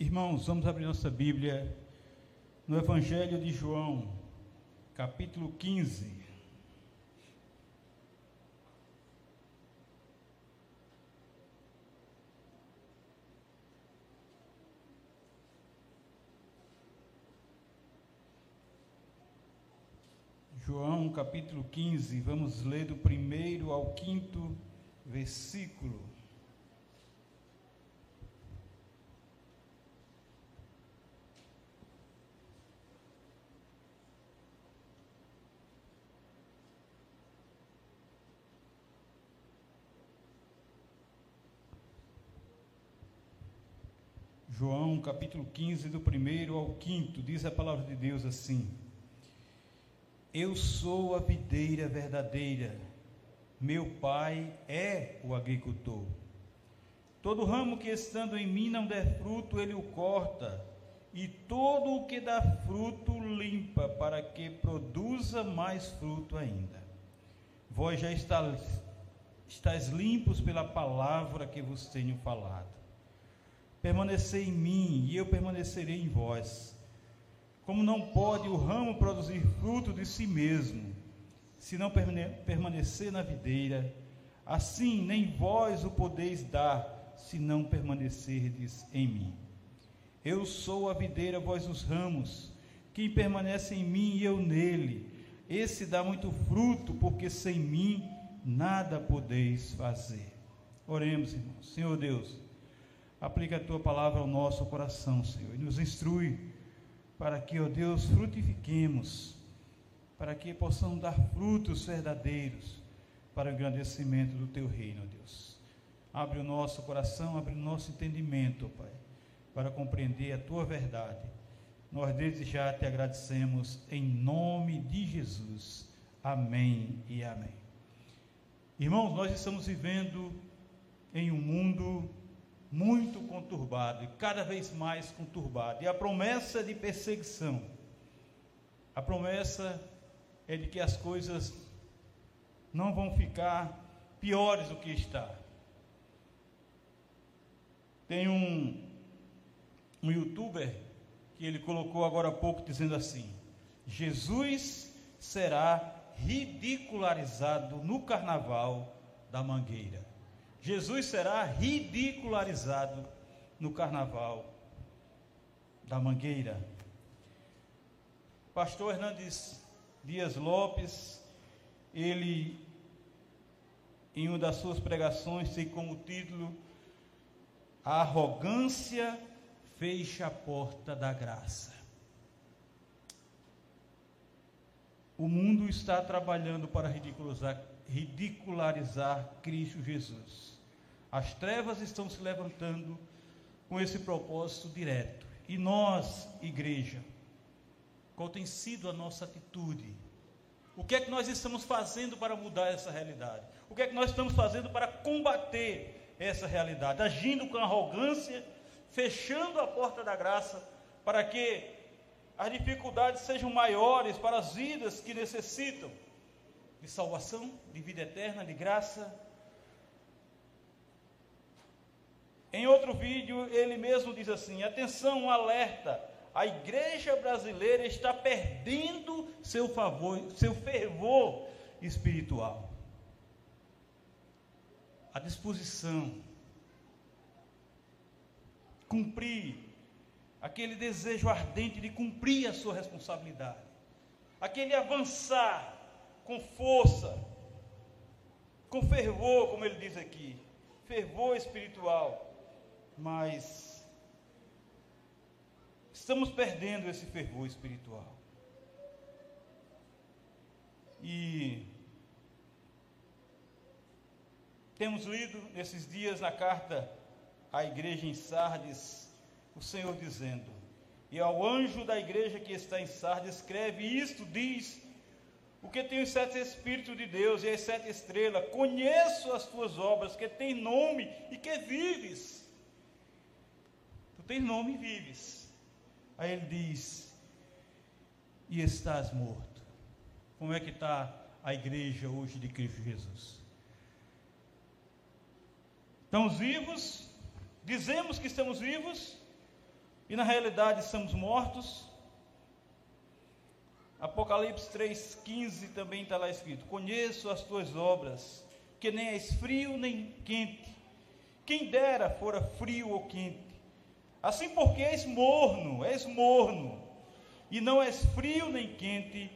Irmãos, vamos abrir nossa Bíblia no Evangelho de João, capítulo 15. João capítulo 15, vamos ler do primeiro ao quinto versículo. João capítulo 15, do primeiro ao quinto, diz a palavra de Deus assim: Eu sou a videira verdadeira, meu pai é o agricultor. Todo ramo que estando em mim não der fruto, ele o corta, e todo o que dá fruto limpa, para que produza mais fruto ainda. Vós já estáis, estáis limpos pela palavra que vos tenho falado. Permanecer em mim e eu permanecerei em vós. Como não pode o ramo produzir fruto de si mesmo, se não permanecer na videira, assim nem vós o podeis dar, se não permanecerdes em mim. Eu sou a videira, vós os ramos. Quem permanece em mim e eu nele, esse dá muito fruto, porque sem mim nada podeis fazer. Oremos, irmãos. Senhor Deus, Aplica a tua palavra ao nosso coração, Senhor, e nos instrui para que, ó Deus, frutifiquemos, para que possamos dar frutos verdadeiros para o engrandecimento do teu reino, ó Deus. Abre o nosso coração, abre o nosso entendimento, ó Pai, para compreender a tua verdade. Nós desde já te agradecemos em nome de Jesus. Amém e amém. Irmãos, nós estamos vivendo em um mundo muito conturbado e cada vez mais conturbado. E a promessa de perseguição, a promessa é de que as coisas não vão ficar piores do que está. Tem um, um youtuber que ele colocou agora há pouco dizendo assim: Jesus será ridicularizado no carnaval da Mangueira. Jesus será ridicularizado no carnaval da Mangueira. Pastor Hernandes Dias Lopes, ele, em uma das suas pregações, tem como título: A arrogância fecha a porta da graça. O mundo está trabalhando para ridicularizar, ridicularizar Cristo Jesus. As trevas estão se levantando com esse propósito direto. E nós, igreja, qual tem sido a nossa atitude? O que é que nós estamos fazendo para mudar essa realidade? O que é que nós estamos fazendo para combater essa realidade? Agindo com arrogância, fechando a porta da graça, para que as dificuldades sejam maiores para as vidas que necessitam de salvação, de vida eterna, de graça Em outro vídeo, ele mesmo diz assim: atenção, um alerta. A igreja brasileira está perdendo seu favor, seu fervor espiritual. A disposição, cumprir aquele desejo ardente de cumprir a sua responsabilidade, aquele avançar com força, com fervor, como ele diz aqui, fervor espiritual mas estamos perdendo esse fervor espiritual. E temos lido nesses dias na carta à igreja em Sardes, o Senhor dizendo: E ao anjo da igreja que está em Sardes, escreve isto: diz, o que tem os sete Espíritos de Deus e as sete estrelas, conheço as tuas obras, que tem nome e que vives tens nome e vives. Aí ele diz: E estás morto. Como é que está a igreja hoje de Cristo Jesus? Estamos vivos, dizemos que estamos vivos, e na realidade estamos mortos. Apocalipse 3,15 também está lá escrito: Conheço as tuas obras, que nem és frio nem quente. Quem dera fora frio ou quente. Assim porque és morno, és morno, e não és frio nem quente,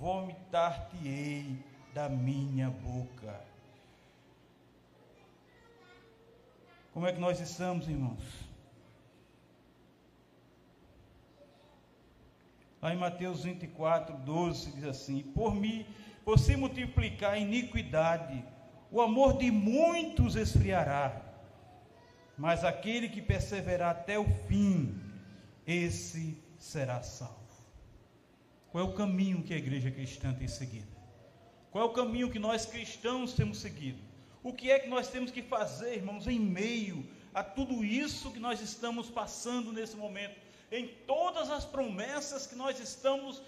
vomitar-te-ei da minha boca. Como é que nós estamos, irmãos? Lá em Mateus 24, 12, diz assim: Por mim, por se multiplicar a iniquidade, o amor de muitos esfriará, mas aquele que perseverar até o fim, esse será salvo. Qual é o caminho que a igreja cristã tem seguido? Qual é o caminho que nós cristãos temos seguido? O que é que nós temos que fazer, irmãos, em meio a tudo isso que nós estamos passando nesse momento? Em todas as promessas que nós estamos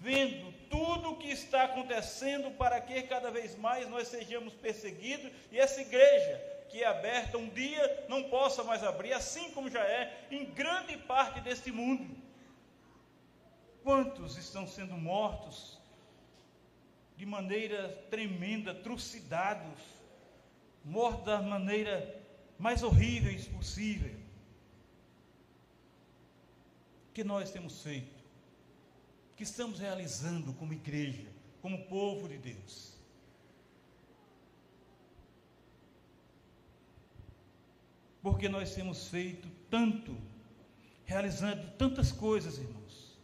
vendo, tudo o que está acontecendo para que cada vez mais nós sejamos perseguidos e essa igreja que é aberta um dia não possa mais abrir, assim como já é em grande parte deste mundo. Quantos estão sendo mortos de maneira tremenda, trucidados, morto da maneira mais horrível possível. Que nós temos feito, que estamos realizando como igreja, como povo de Deus. Porque nós temos feito tanto, realizando tantas coisas, irmãos.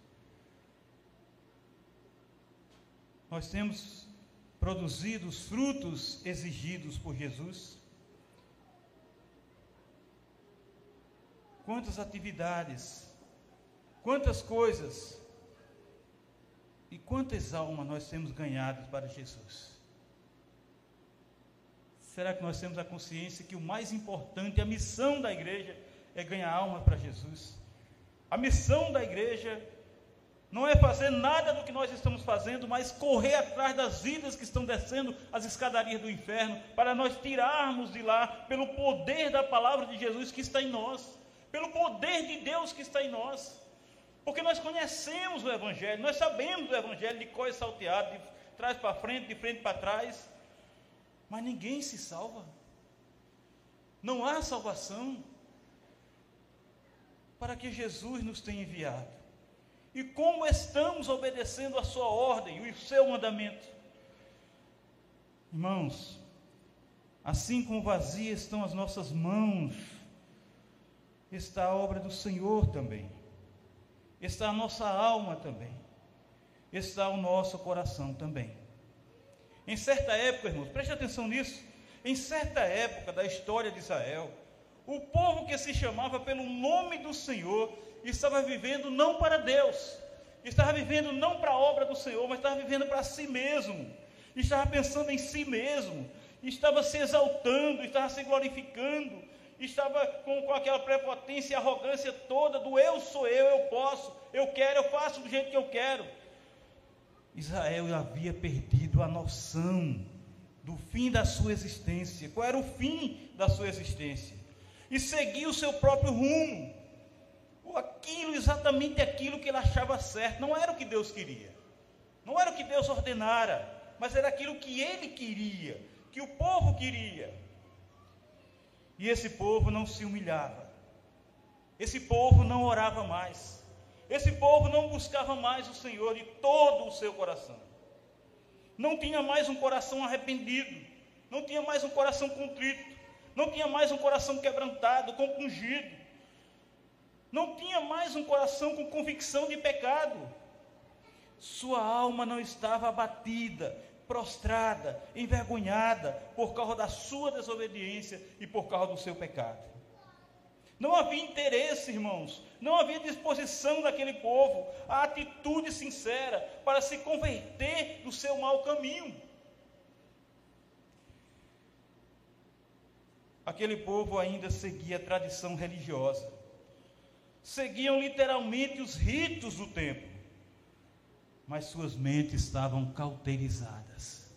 Nós temos produzido os frutos exigidos por Jesus? Quantas atividades, quantas coisas e quantas almas nós temos ganhado para Jesus? Será que nós temos a consciência que o mais importante, a missão da igreja é ganhar alma para Jesus? A missão da igreja não é fazer nada do que nós estamos fazendo, mas correr atrás das vidas que estão descendo as escadarias do inferno, para nós tirarmos de lá, pelo poder da palavra de Jesus que está em nós, pelo poder de Deus que está em nós. Porque nós conhecemos o Evangelho, nós sabemos do Evangelho de coisa salteado, de trás para frente, de frente para trás, mas ninguém se salva. Não há salvação para que Jesus nos tenha enviado e como estamos obedecendo a sua ordem e o seu mandamento. Irmãos, assim como vazias estão as nossas mãos, está a obra do Senhor também, está a nossa alma também, está o nosso coração também. Em certa época, irmãos, preste atenção nisso, em certa época da história de Israel, o povo que se chamava pelo nome do Senhor estava vivendo não para Deus, estava vivendo não para a obra do Senhor, mas estava vivendo para si mesmo, estava pensando em si mesmo, estava se exaltando, estava se glorificando, estava com, com aquela prepotência e arrogância toda do eu sou eu, eu posso, eu quero, eu faço do jeito que eu quero. Israel havia perdido a noção do fim da sua existência. Qual era o fim da sua existência? E seguia o seu próprio rumo aquilo, exatamente aquilo que ele achava certo. Não era o que Deus queria, não era o que Deus ordenara, mas era aquilo que ele queria, que o povo queria. E esse povo não se humilhava, esse povo não orava mais, esse povo não buscava mais o Senhor de todo o seu coração, não tinha mais um coração arrependido, não tinha mais um coração contrito, não tinha mais um coração quebrantado, compungido não tinha mais um coração com convicção de pecado. Sua alma não estava abatida, prostrada, envergonhada por causa da sua desobediência e por causa do seu pecado. Não havia interesse, irmãos, não havia disposição daquele povo, a atitude sincera para se converter do seu mau caminho. Aquele povo ainda seguia a tradição religiosa seguiam literalmente os ritos do templo, mas suas mentes estavam cauterizadas.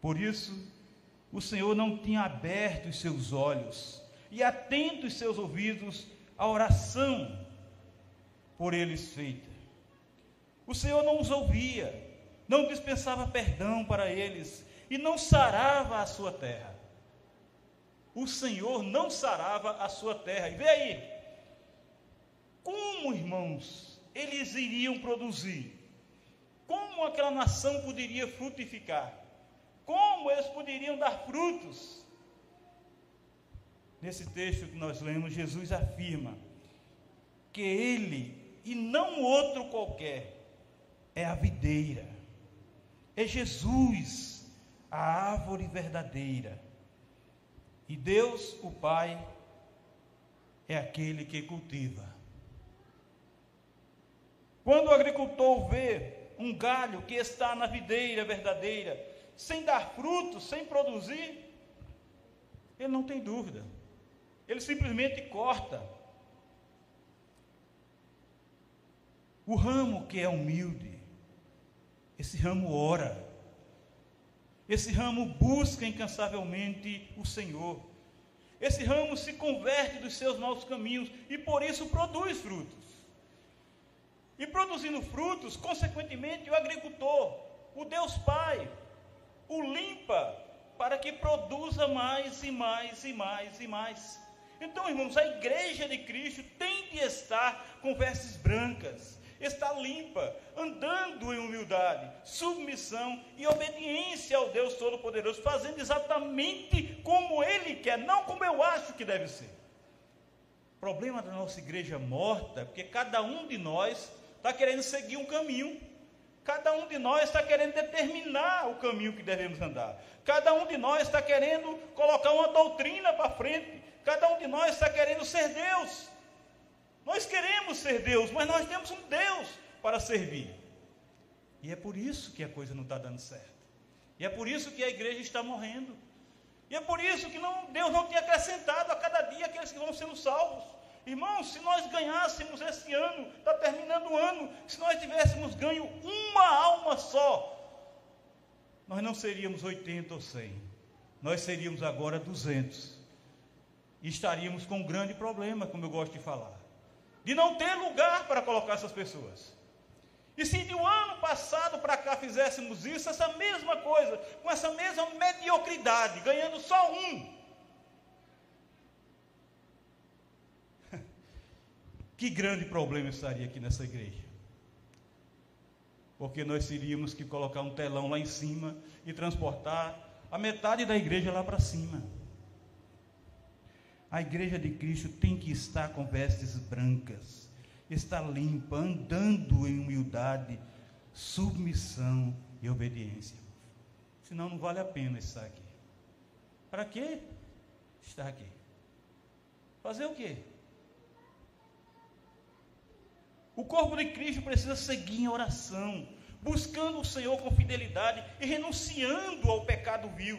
Por isso, o Senhor não tinha aberto os seus olhos e atento os seus ouvidos à oração por eles feita. O Senhor não os ouvia, não dispensava perdão para eles e não sarava a sua terra. O Senhor não sarava a sua terra. E vê aí, como irmãos, eles iriam produzir? Como aquela nação poderia frutificar? Como eles poderiam dar frutos? Nesse texto que nós lemos, Jesus afirma que ele e não outro qualquer é a videira, é Jesus, a árvore verdadeira. E Deus, o Pai, é aquele que cultiva. Quando o agricultor vê um galho que está na videira verdadeira, sem dar frutos, sem produzir, ele não tem dúvida. Ele simplesmente corta. O ramo que é humilde, esse ramo ora. Esse ramo busca incansavelmente o Senhor. Esse ramo se converte dos seus maus caminhos e por isso produz frutos. E produzindo frutos, consequentemente, o agricultor, o Deus Pai, o limpa para que produza mais e mais e mais e mais. Então, irmãos, a igreja de Cristo tem de estar com vestes brancas, está limpa, andando em humildade, submissão e obediência ao Deus Todo-Poderoso, fazendo exatamente como Ele quer, não como eu acho que deve ser. O problema da nossa igreja morta porque cada um de nós está querendo seguir um caminho, cada um de nós está querendo determinar o caminho que devemos andar, cada um de nós está querendo colocar uma doutrina para frente, cada um de nós está querendo ser Deus. Nós queremos ser Deus, mas nós temos um Deus para servir. E é por isso que a coisa não está dando certo. E é por isso que a igreja está morrendo. E é por isso que não, Deus não tem acrescentado a cada dia aqueles que vão sendo salvos. Irmãos, se nós ganhássemos esse ano, está terminando o ano, se nós tivéssemos ganho uma alma só, nós não seríamos 80 ou 100, nós seríamos agora 200. E estaríamos com um grande problema, como eu gosto de falar de não ter lugar para colocar essas pessoas. E se de um ano passado para cá fizéssemos isso, essa mesma coisa, com essa mesma mediocridade, ganhando só um, que grande problema estaria aqui nessa igreja? Porque nós teríamos que colocar um telão lá em cima e transportar a metade da igreja lá para cima. A igreja de Cristo tem que estar com vestes brancas, estar limpa, andando em humildade, submissão e obediência. Senão não vale a pena estar aqui. Para quê? Estar aqui. Fazer o quê? O corpo de Cristo precisa seguir em oração, buscando o Senhor com fidelidade e renunciando ao pecado vil.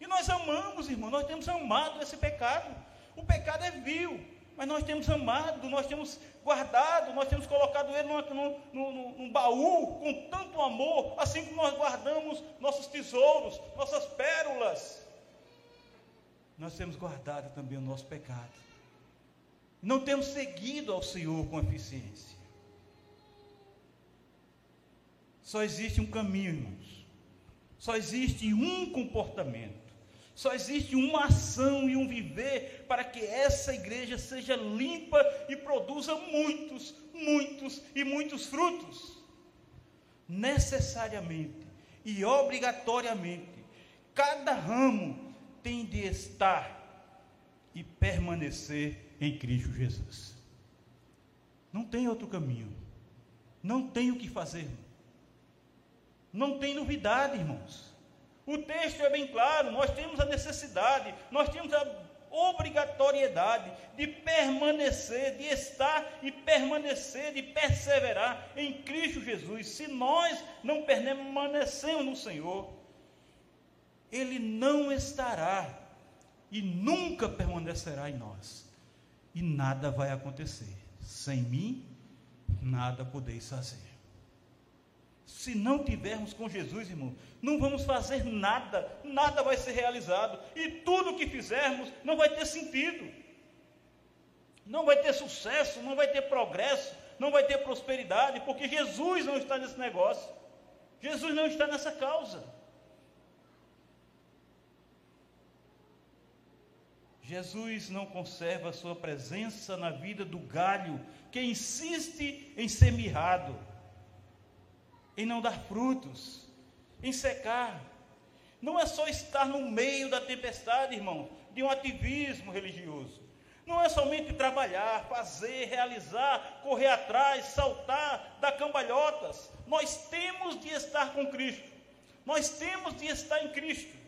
E nós amamos, irmão, nós temos amado esse pecado. O pecado é vil, mas nós temos amado, nós temos guardado, nós temos colocado ele num, num, num, baú com tanto amor, assim como nós guardamos nossos tesouros, nossas pérolas. Nós temos guardado também o nosso pecado. Não temos seguido ao Senhor com eficiência. Só existe um caminho, irmãos. Só existe um comportamento. Só existe uma ação e um viver para que essa igreja seja limpa e produza muitos, muitos e muitos frutos. Necessariamente e obrigatoriamente, cada ramo tem de estar e permanecer em Cristo Jesus. Não tem outro caminho. Não tem o que fazer. Não tem novidade, irmãos. O texto é bem claro, nós temos a necessidade, nós temos a obrigatoriedade de permanecer, de estar e permanecer, de perseverar em Cristo Jesus. Se nós não permanecemos no Senhor, Ele não estará e nunca permanecerá em nós. E nada vai acontecer. Sem mim, nada podeis fazer. Se não tivermos com Jesus, irmão, não vamos fazer nada, nada vai ser realizado, e tudo que fizermos não vai ter sentido, não vai ter sucesso, não vai ter progresso, não vai ter prosperidade, porque Jesus não está nesse negócio, Jesus não está nessa causa. Jesus não conserva a sua presença na vida do galho que insiste em ser mirrado, em não dar frutos, em secar. Não é só estar no meio da tempestade, irmão, de um ativismo religioso. Não é somente trabalhar, fazer, realizar, correr atrás, saltar, dar cambalhotas. Nós temos de estar com Cristo. Nós temos de estar em Cristo.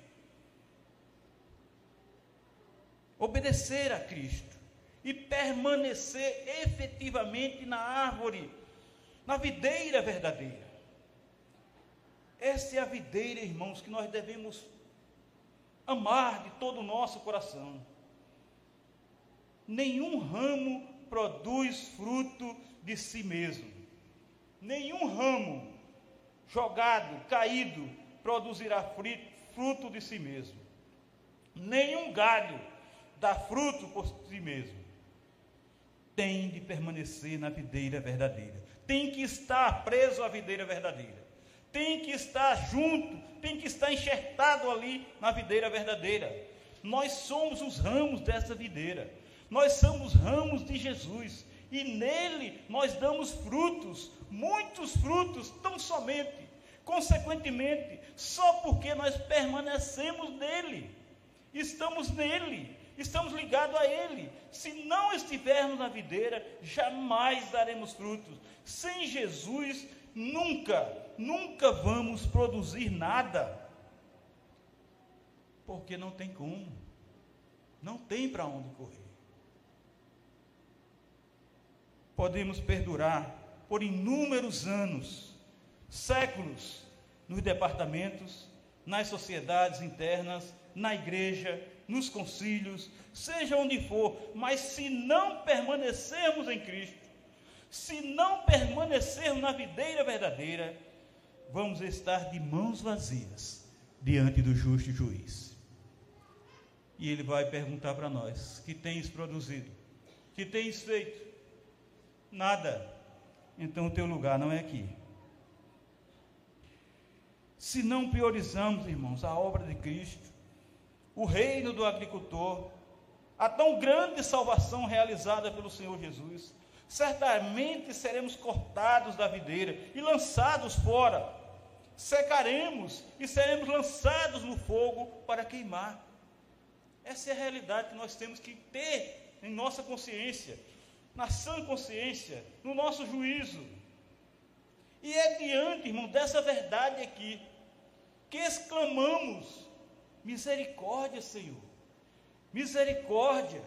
Obedecer a Cristo e permanecer efetivamente na árvore, na videira verdadeira. Essa é a videira, irmãos, que nós devemos amar de todo o nosso coração. Nenhum ramo produz fruto de si mesmo. Nenhum ramo jogado, caído, produzirá fruto de si mesmo. Nenhum galho dá fruto por si mesmo. Tem de permanecer na videira verdadeira. Tem que estar preso à videira verdadeira. Tem que estar junto, tem que estar enxertado ali na videira verdadeira. Nós somos os ramos dessa videira. Nós somos ramos de Jesus. E nele nós damos frutos, muitos frutos, tão somente. Consequentemente, só porque nós permanecemos nele, estamos nele, estamos ligados a Ele. Se não estivermos na videira, jamais daremos frutos. Sem Jesus, nunca, nunca vamos produzir nada. Porque não tem como, não tem para onde correr. Podemos perdurar por inúmeros anos, séculos, nos departamentos, nas sociedades internas, na igreja, nos concílios, seja onde for, mas se não permanecermos em Cristo, se não permanecermos na videira verdadeira, vamos estar de mãos vazias diante do justo juiz. E ele vai perguntar para nós: que tens produzido? Que tens feito? Nada. Então o teu lugar não é aqui. Se não priorizamos, irmãos, a obra de Cristo, o reino do agricultor, a tão grande salvação realizada pelo Senhor Jesus, certamente seremos cortados da videira e lançados fora. Secaremos e seremos lançados no fogo para queimar. Essa é a realidade que nós temos que ter em nossa consciência, na sã consciência, no nosso juízo. E é diante, irmão, dessa verdade aqui, que exclamamos Misericórdia, Senhor. Misericórdia.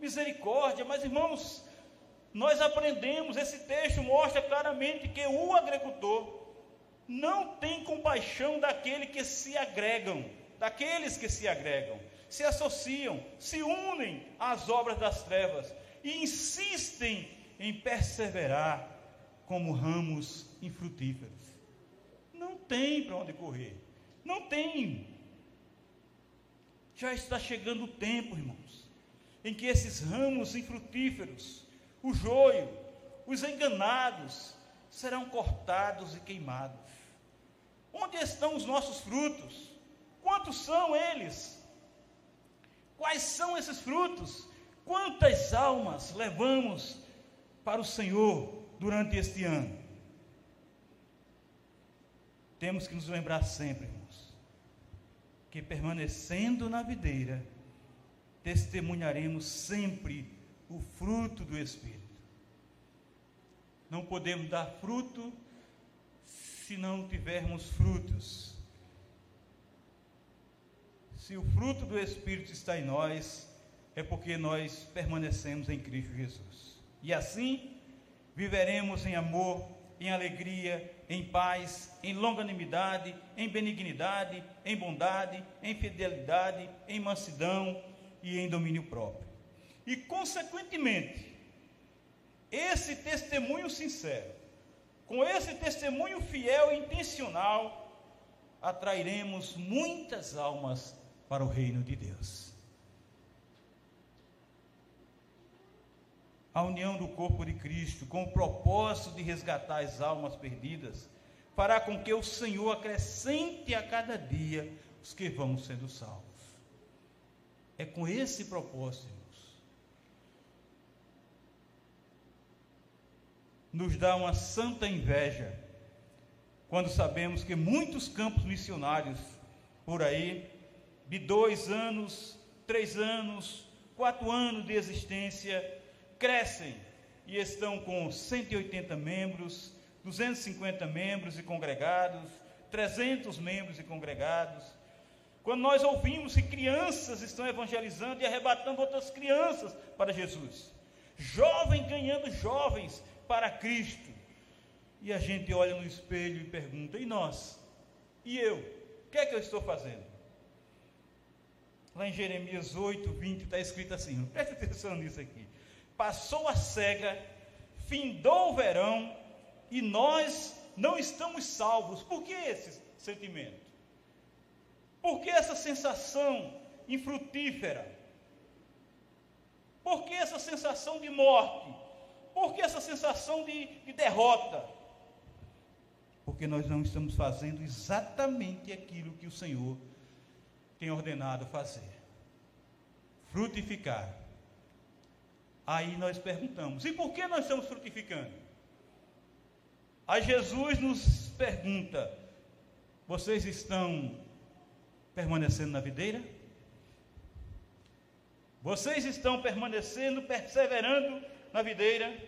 Misericórdia. Mas, irmãos, nós aprendemos, esse texto mostra claramente que o agricultor não tem compaixão daquele que se agregam, daqueles que se agregam, se associam, se unem às obras das trevas e insistem em perseverar como ramos infrutíferos. Não tem para onde correr. Não tem. Já está chegando o tempo, irmãos, em que esses ramos infrutíferos, o joio, os enganados, serão cortados e queimados. Onde estão os nossos frutos? Quantos são eles? Quais são esses frutos? Quantas almas levamos para o Senhor durante este ano? Temos que nos lembrar sempre, que permanecendo na videira, testemunharemos sempre o fruto do Espírito. Não podemos dar fruto se não tivermos frutos. Se o fruto do Espírito está em nós, é porque nós permanecemos em Cristo Jesus. E assim viveremos em amor, em alegria, em paz, em longanimidade, em benignidade, em bondade, em fidelidade, em mansidão e em domínio próprio. E, consequentemente, esse testemunho sincero, com esse testemunho fiel e intencional, atrairemos muitas almas para o reino de Deus. A união do corpo de Cristo, com o propósito de resgatar as almas perdidas, fará com que o Senhor acrescente a cada dia os que vão sendo salvos. É com esse propósito, irmãos. Nos dá uma santa inveja quando sabemos que muitos campos missionários por aí, de dois anos, três anos, quatro anos de existência, crescem e estão com 180 membros, 250 membros e congregados, 300 membros e congregados. Quando nós ouvimos que crianças estão evangelizando e arrebatando outras crianças para Jesus, jovens ganhando jovens para Cristo, e a gente olha no espelho e pergunta: e nós? E eu? O que é que eu estou fazendo? Lá em Jeremias 8, 20 está escrito assim: preste atenção nisso aqui. Passou a cega, findou o verão, e nós não estamos salvos. Por que esse sentimento? Por que essa sensação infrutífera? Por que essa sensação de morte? Por que essa sensação de, de derrota? Porque nós não estamos fazendo exatamente aquilo que o Senhor tem ordenado fazer frutificar. Aí nós perguntamos: e por que nós estamos frutificando? Aí Jesus nos pergunta: vocês estão permanecendo na videira? Vocês estão permanecendo, perseverando na videira?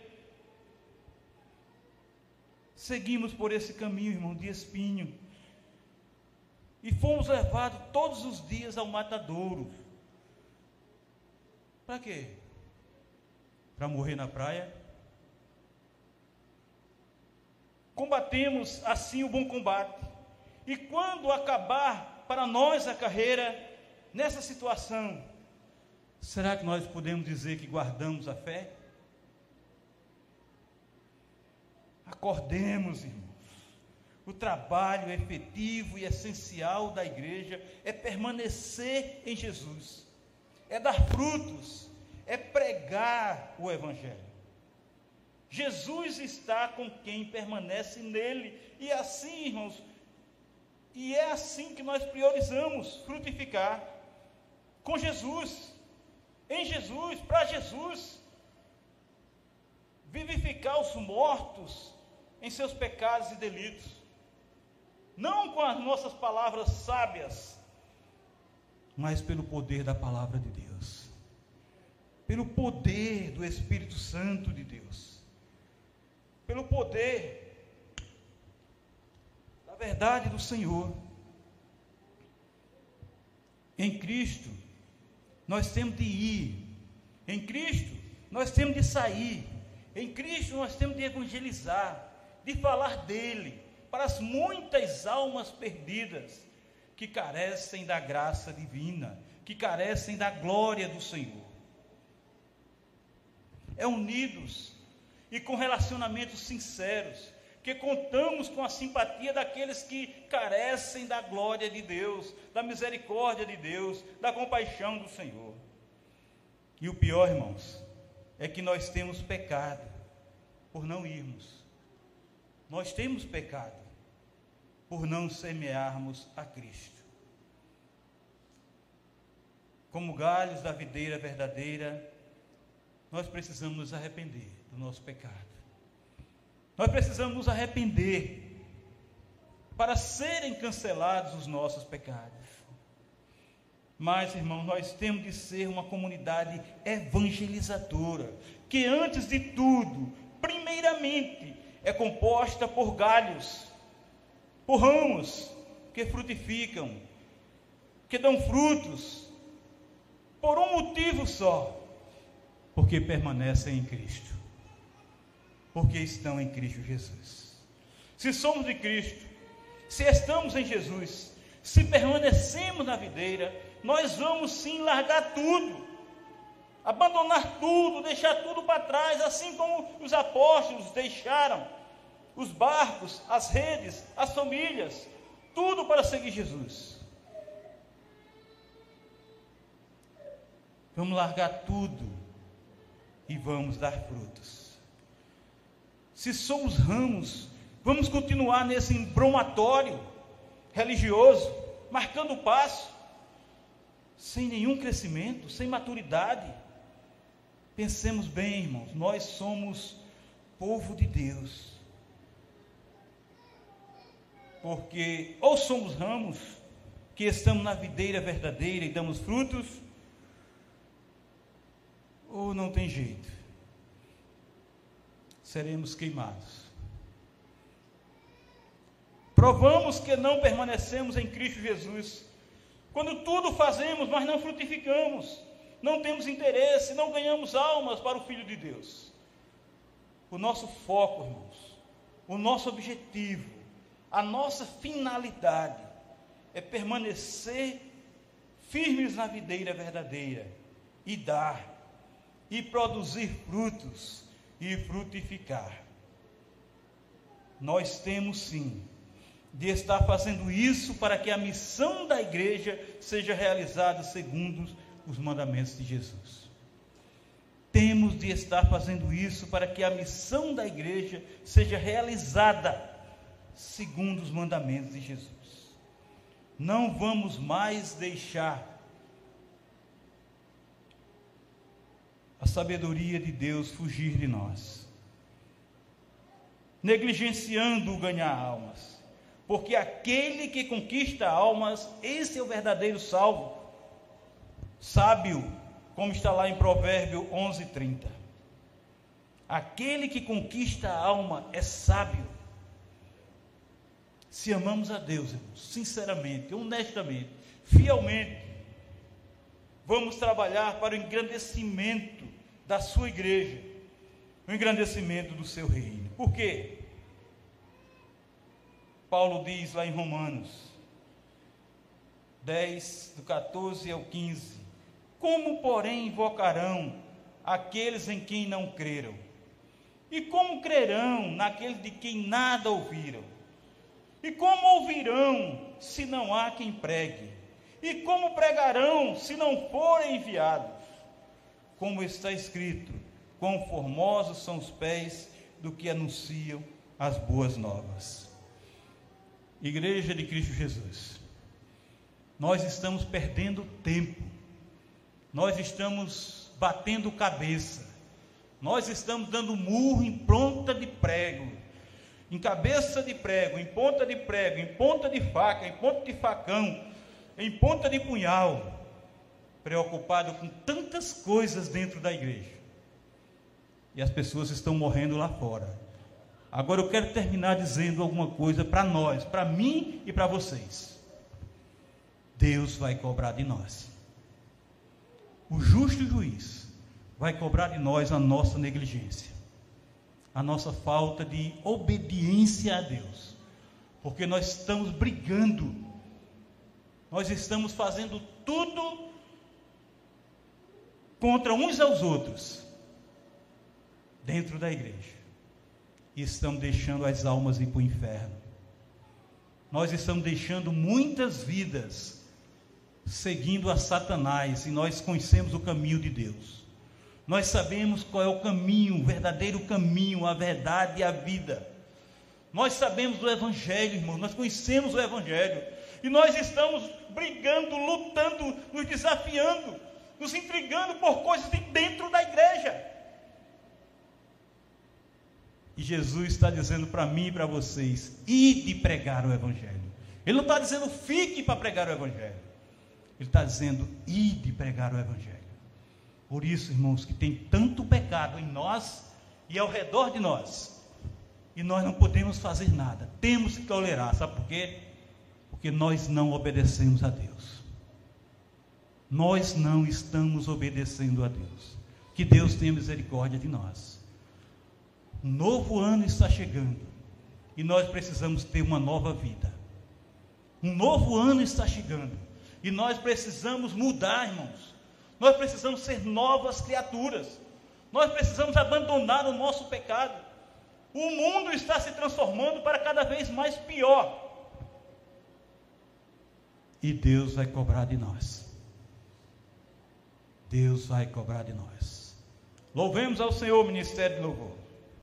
Seguimos por esse caminho, irmão, de espinho. E fomos levados todos os dias ao matadouro. Para quê? Para morrer na praia? Combatemos assim o bom combate. E quando acabar para nós a carreira, nessa situação, será que nós podemos dizer que guardamos a fé? Acordemos, irmãos. O trabalho efetivo e essencial da igreja é permanecer em Jesus, é dar frutos, pregar o Evangelho. Jesus está com quem permanece nele, e assim, irmãos, e é assim que nós priorizamos frutificar com Jesus, em Jesus, para Jesus, vivificar os mortos em seus pecados e delitos, não com as nossas palavras sábias, mas pelo poder da palavra de Deus, pelo poder do Espírito Santo de Deus, pelo poder da verdade do Senhor. Em Cristo, nós temos de ir, em Cristo, nós temos de sair, em Cristo, nós temos de evangelizar de falar dele para as muitas almas perdidas que carecem da graça divina, que carecem da glória do Senhor. É unidos e com relacionamentos sinceros que contamos com a simpatia daqueles que carecem da glória de Deus, da misericórdia de Deus, da compaixão do Senhor. E o pior, irmãos, é que nós temos pecado por não irmos nós temos pecado por não semearmos a Cristo. Como galhos da videira verdadeira, nós precisamos nos arrepender do nosso pecado. Nós precisamos nos arrepender para serem cancelados os nossos pecados. Mas, irmão, nós temos de ser uma comunidade evangelizadora, que antes de tudo, primeiramente, é composta por galhos, por ramos que frutificam, que dão frutos, por um motivo só: porque permanecem em Cristo, porque estão em Cristo Jesus. Se somos de Cristo, se estamos em Jesus, se permanecemos na videira, nós vamos sim largar tudo, abandonar tudo, deixar tudo para trás, assim como os apóstolos deixaram os barcos, as redes, as famílias, tudo para seguir Jesus. Vamos largar tudo e vamos dar frutos. Se somos ramos, vamos continuar nesse embromatório religioso, marcando o passo, sem nenhum crescimento, sem maturidade. Pensemos bem, irmãos, nós somos povo de Deus. Porque ou somos ramos que estamos na videira verdadeira e damos frutos, ou não tem jeito. Seremos queimados. Provamos que não permanecemos em Cristo Jesus. Quando tudo fazemos, mas não frutificamos, não temos interesse, não ganhamos almas para o Filho de Deus. O nosso foco, irmãos, o nosso objetivo, a nossa finalidade é permanecer firmes na videira verdadeira e dar e produzir frutos e frutificar. Nós temos sim de estar fazendo isso para que a missão da igreja seja realizada segundo os mandamentos de Jesus. Temos de estar fazendo isso para que a missão da igreja seja realizada segundo os mandamentos de Jesus. Não vamos mais deixar sabedoria de Deus fugir de nós, negligenciando ganhar almas, porque aquele que conquista almas, esse é o verdadeiro salvo, sábio, como está lá em Provérbio 11:30. Aquele que conquista a alma é sábio. Se amamos a Deus, irmãos, sinceramente, honestamente, fielmente, vamos trabalhar para o engrandecimento da sua igreja, o engrandecimento do seu reino. Por quê? Paulo diz lá em Romanos 10, do 14 ao 15: Como, porém, invocarão aqueles em quem não creram? E como crerão naqueles de quem nada ouviram? E como ouvirão se não há quem pregue? E como pregarão se não forem enviados? Como está escrito: quão formosos são os pés do que anunciam as boas novas. Igreja de Cristo Jesus, nós estamos perdendo tempo, nós estamos batendo cabeça, nós estamos dando murro em ponta de prego, em cabeça de prego, em ponta de prego, em ponta de faca, em ponta de facão, em ponta de punhal preocupado com tantas coisas dentro da igreja. E as pessoas estão morrendo lá fora. Agora eu quero terminar dizendo alguma coisa para nós, para mim e para vocês. Deus vai cobrar de nós. O justo juiz vai cobrar de nós a nossa negligência, a nossa falta de obediência a Deus, porque nós estamos brigando, nós estamos fazendo tudo contra uns aos outros dentro da igreja. E estamos deixando as almas ir para o inferno. Nós estamos deixando muitas vidas seguindo a Satanás e nós conhecemos o caminho de Deus. Nós sabemos qual é o caminho, o verdadeiro caminho, a verdade e a vida. Nós sabemos do Evangelho, irmão, nós conhecemos o Evangelho. E nós estamos brigando, lutando, nos desafiando nos intrigando por coisas de dentro da igreja. E Jesus está dizendo para mim e para vocês: ide pregar o Evangelho. Ele não está dizendo fique para pregar o Evangelho. Ele está dizendo ide pregar o Evangelho. Por isso, irmãos, que tem tanto pecado em nós e ao redor de nós. E nós não podemos fazer nada. Temos que tolerar. Sabe por quê? Porque nós não obedecemos a Deus nós não estamos obedecendo a Deus. Que Deus tenha misericórdia de nós. Um novo ano está chegando e nós precisamos ter uma nova vida. Um novo ano está chegando e nós precisamos mudar, irmãos. Nós precisamos ser novas criaturas. Nós precisamos abandonar o nosso pecado. O mundo está se transformando para cada vez mais pior. E Deus vai cobrar de nós. Deus vai cobrar de nós. Louvemos ao Senhor, Ministério de Louvor.